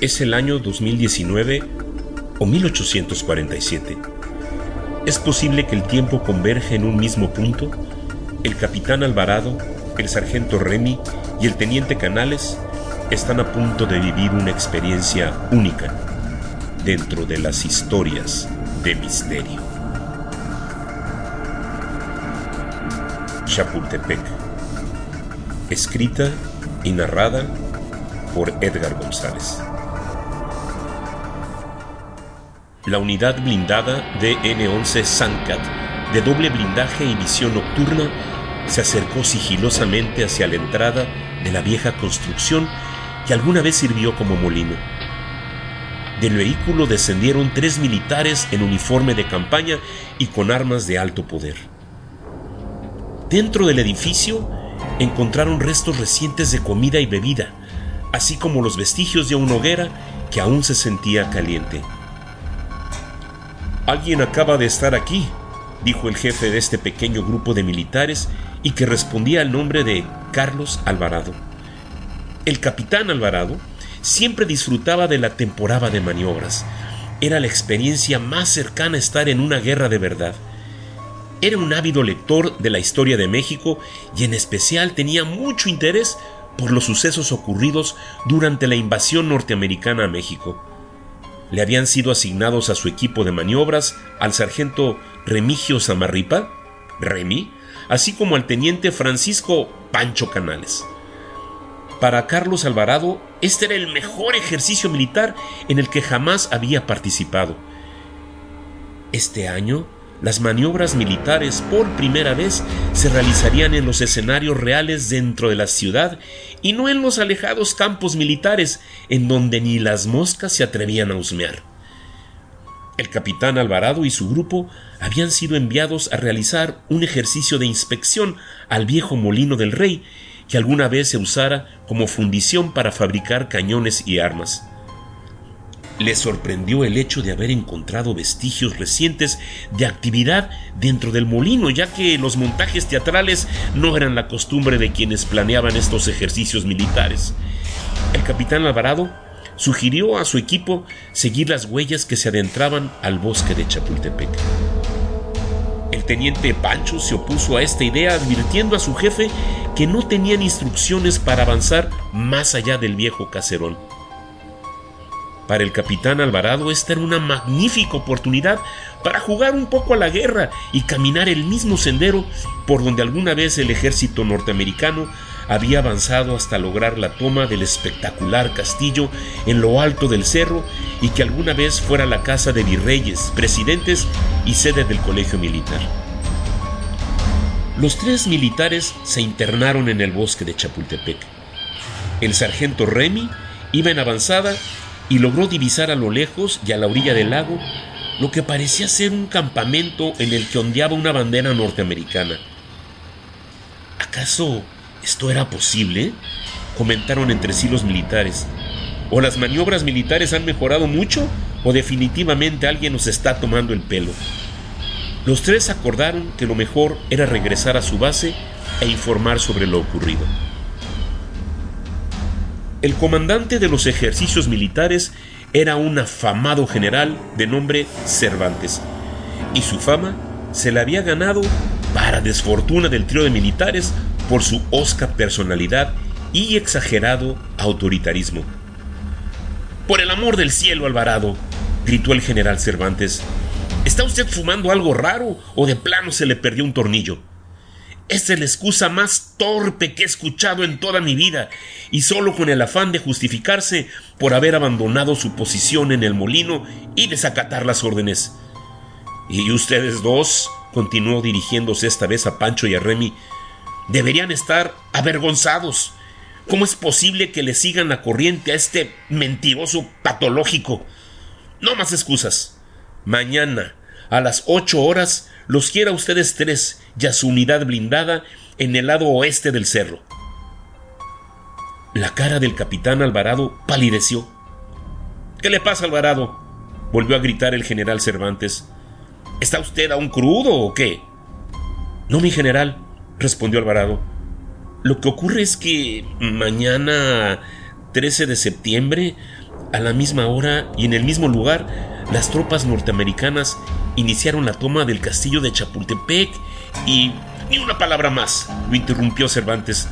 es el año 2019 o 1847. ¿Es posible que el tiempo converge en un mismo punto? El capitán Alvarado, el sargento Remy y el teniente Canales están a punto de vivir una experiencia única dentro de las historias de misterio. Chapultepec. Escrita y narrada por Edgar González. La unidad blindada DN-11 Sankat, de doble blindaje y visión nocturna, se acercó sigilosamente hacia la entrada de la vieja construcción que alguna vez sirvió como molino. Del vehículo descendieron tres militares en uniforme de campaña y con armas de alto poder. Dentro del edificio encontraron restos recientes de comida y bebida, así como los vestigios de una hoguera que aún se sentía caliente. Alguien acaba de estar aquí, dijo el jefe de este pequeño grupo de militares y que respondía al nombre de Carlos Alvarado. El capitán Alvarado siempre disfrutaba de la temporada de maniobras. Era la experiencia más cercana a estar en una guerra de verdad. Era un ávido lector de la historia de México y en especial tenía mucho interés por los sucesos ocurridos durante la invasión norteamericana a México. Le habían sido asignados a su equipo de maniobras al sargento Remigio Samarripa, Remy, así como al teniente Francisco Pancho Canales. Para Carlos Alvarado, este era el mejor ejercicio militar en el que jamás había participado. Este año, las maniobras militares por primera vez se realizarían en los escenarios reales dentro de la ciudad y no en los alejados campos militares en donde ni las moscas se atrevían a husmear. El capitán Alvarado y su grupo habían sido enviados a realizar un ejercicio de inspección al viejo molino del rey que alguna vez se usara como fundición para fabricar cañones y armas. Le sorprendió el hecho de haber encontrado vestigios recientes de actividad dentro del molino, ya que los montajes teatrales no eran la costumbre de quienes planeaban estos ejercicios militares. El capitán Alvarado sugirió a su equipo seguir las huellas que se adentraban al bosque de Chapultepec. El teniente Pancho se opuso a esta idea advirtiendo a su jefe que no tenían instrucciones para avanzar más allá del viejo caserón. Para el capitán Alvarado esta era una magnífica oportunidad para jugar un poco a la guerra y caminar el mismo sendero por donde alguna vez el ejército norteamericano había avanzado hasta lograr la toma del espectacular castillo en lo alto del cerro y que alguna vez fuera la casa de virreyes, presidentes y sede del colegio militar. Los tres militares se internaron en el bosque de Chapultepec. El sargento Remy iba en avanzada y logró divisar a lo lejos y a la orilla del lago lo que parecía ser un campamento en el que ondeaba una bandera norteamericana. ¿Acaso esto era posible? comentaron entre sí los militares. ¿O las maniobras militares han mejorado mucho? ¿O definitivamente alguien nos está tomando el pelo? Los tres acordaron que lo mejor era regresar a su base e informar sobre lo ocurrido. El comandante de los ejercicios militares era un afamado general de nombre Cervantes, y su fama se la había ganado, para desfortuna del trío de militares, por su osca personalidad y exagerado autoritarismo. Por el amor del cielo, Alvarado, gritó el general Cervantes, ¿está usted fumando algo raro o de plano se le perdió un tornillo? Es la excusa más torpe que he escuchado en toda mi vida, y solo con el afán de justificarse por haber abandonado su posición en el molino y desacatar las órdenes. Y ustedes dos, continuó dirigiéndose esta vez a Pancho y a Remy, deberían estar avergonzados. ¿Cómo es posible que le sigan la corriente a este mentiroso patológico? No más excusas. Mañana, a las ocho horas, los quiera ustedes tres y a su unidad blindada en el lado oeste del cerro. La cara del capitán Alvarado palideció. ¿Qué le pasa, Alvarado? volvió a gritar el general Cervantes. ¿Está usted aún crudo o qué? No, mi general, respondió Alvarado. Lo que ocurre es que mañana, 13 de septiembre, A la misma hora y en el mismo lugar, las tropas norteamericanas iniciaron la toma del castillo de Chapultepec y... Ni una palabra más, lo interrumpió Cervantes.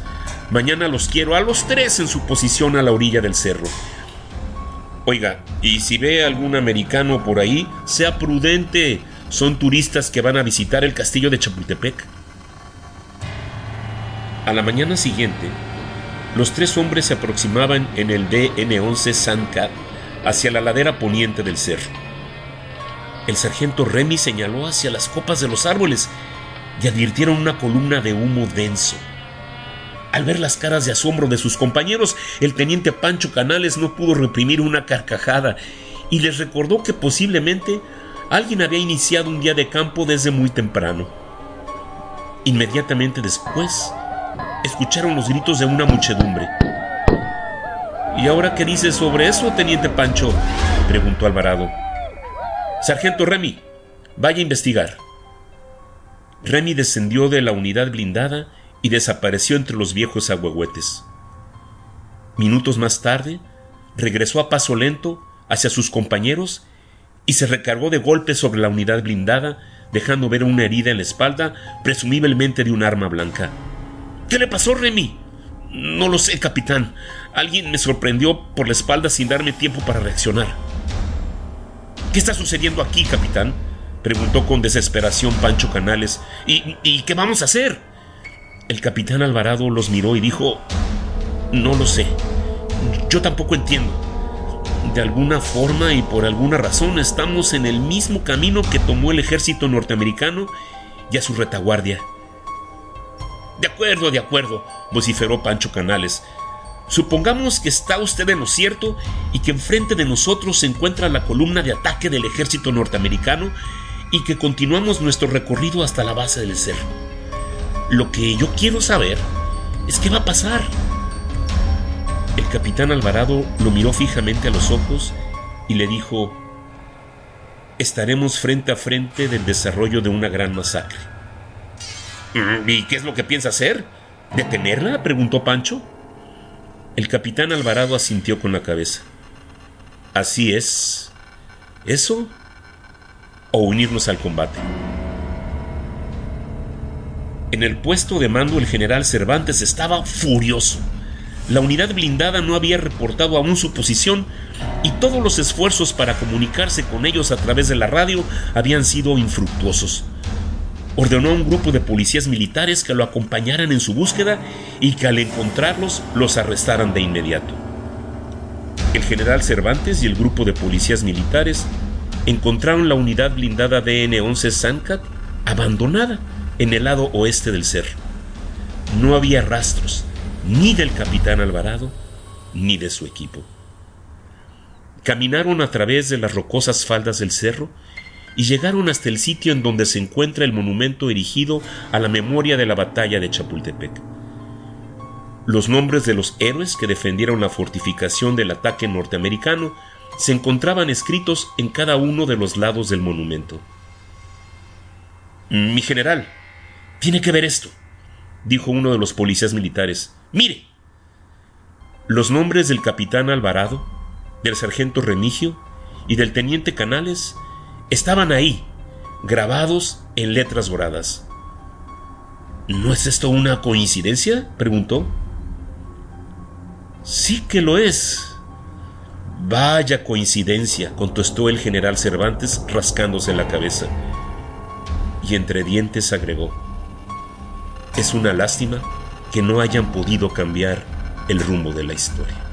Mañana los quiero a los tres en su posición a la orilla del cerro. Oiga, y si ve algún americano por ahí, sea prudente. Son turistas que van a visitar el castillo de Chapultepec. A la mañana siguiente, los tres hombres se aproximaban en el DN-11 Sandcat hacia la ladera poniente del cerro. El sargento Remy señaló hacia las copas de los árboles y advirtieron una columna de humo denso. Al ver las caras de asombro de sus compañeros, el teniente Pancho Canales no pudo reprimir una carcajada y les recordó que posiblemente alguien había iniciado un día de campo desde muy temprano. Inmediatamente después, escucharon los gritos de una muchedumbre. ¿Y ahora qué dices sobre eso, teniente Pancho? preguntó Alvarado. Sargento Remy, vaya a investigar. Remy descendió de la unidad blindada y desapareció entre los viejos agüehuetes. Minutos más tarde, regresó a paso lento hacia sus compañeros y se recargó de golpes sobre la unidad blindada, dejando ver una herida en la espalda, presumiblemente de un arma blanca. ¿Qué le pasó, Remy? No lo sé, capitán. Alguien me sorprendió por la espalda sin darme tiempo para reaccionar. ¿Qué está sucediendo aquí, capitán? preguntó con desesperación Pancho Canales. ¿Y, ¿Y, qué vamos a hacer? El capitán Alvarado los miró y dijo, No lo sé. Yo tampoco entiendo. De alguna forma y por alguna razón estamos en el mismo camino que tomó el ejército norteamericano y a su retaguardia. De acuerdo, de acuerdo, vociferó Pancho Canales. Supongamos que está usted en lo cierto y que enfrente de nosotros se encuentra la columna de ataque del ejército norteamericano y que continuamos nuestro recorrido hasta la base del cerro. Lo que yo quiero saber es qué va a pasar. El capitán Alvarado lo miró fijamente a los ojos y le dijo, estaremos frente a frente del desarrollo de una gran masacre. Mm, ¿Y qué es lo que piensa hacer? ¿Detenerla? preguntó Pancho. El capitán Alvarado asintió con la cabeza. Así es. ¿Eso? ¿O unirnos al combate? En el puesto de mando el general Cervantes estaba furioso. La unidad blindada no había reportado aún su posición y todos los esfuerzos para comunicarse con ellos a través de la radio habían sido infructuosos ordenó a un grupo de policías militares que lo acompañaran en su búsqueda y que al encontrarlos los arrestaran de inmediato. El general Cervantes y el grupo de policías militares encontraron la unidad blindada DN-11 Sancat abandonada en el lado oeste del cerro. No había rastros ni del capitán Alvarado ni de su equipo. Caminaron a través de las rocosas faldas del cerro y llegaron hasta el sitio en donde se encuentra el monumento erigido a la memoria de la batalla de Chapultepec. Los nombres de los héroes que defendieron la fortificación del ataque norteamericano se encontraban escritos en cada uno de los lados del monumento. Mi general, tiene que ver esto, dijo uno de los policías militares. Mire. Los nombres del capitán Alvarado, del sargento Remigio y del teniente Canales estaban ahí, grabados en letras doradas. ¿No es esto una coincidencia? preguntó. Sí que lo es. Vaya coincidencia, contestó el general Cervantes rascándose la cabeza. Y entre dientes agregó. Es una lástima que no hayan podido cambiar el rumbo de la historia.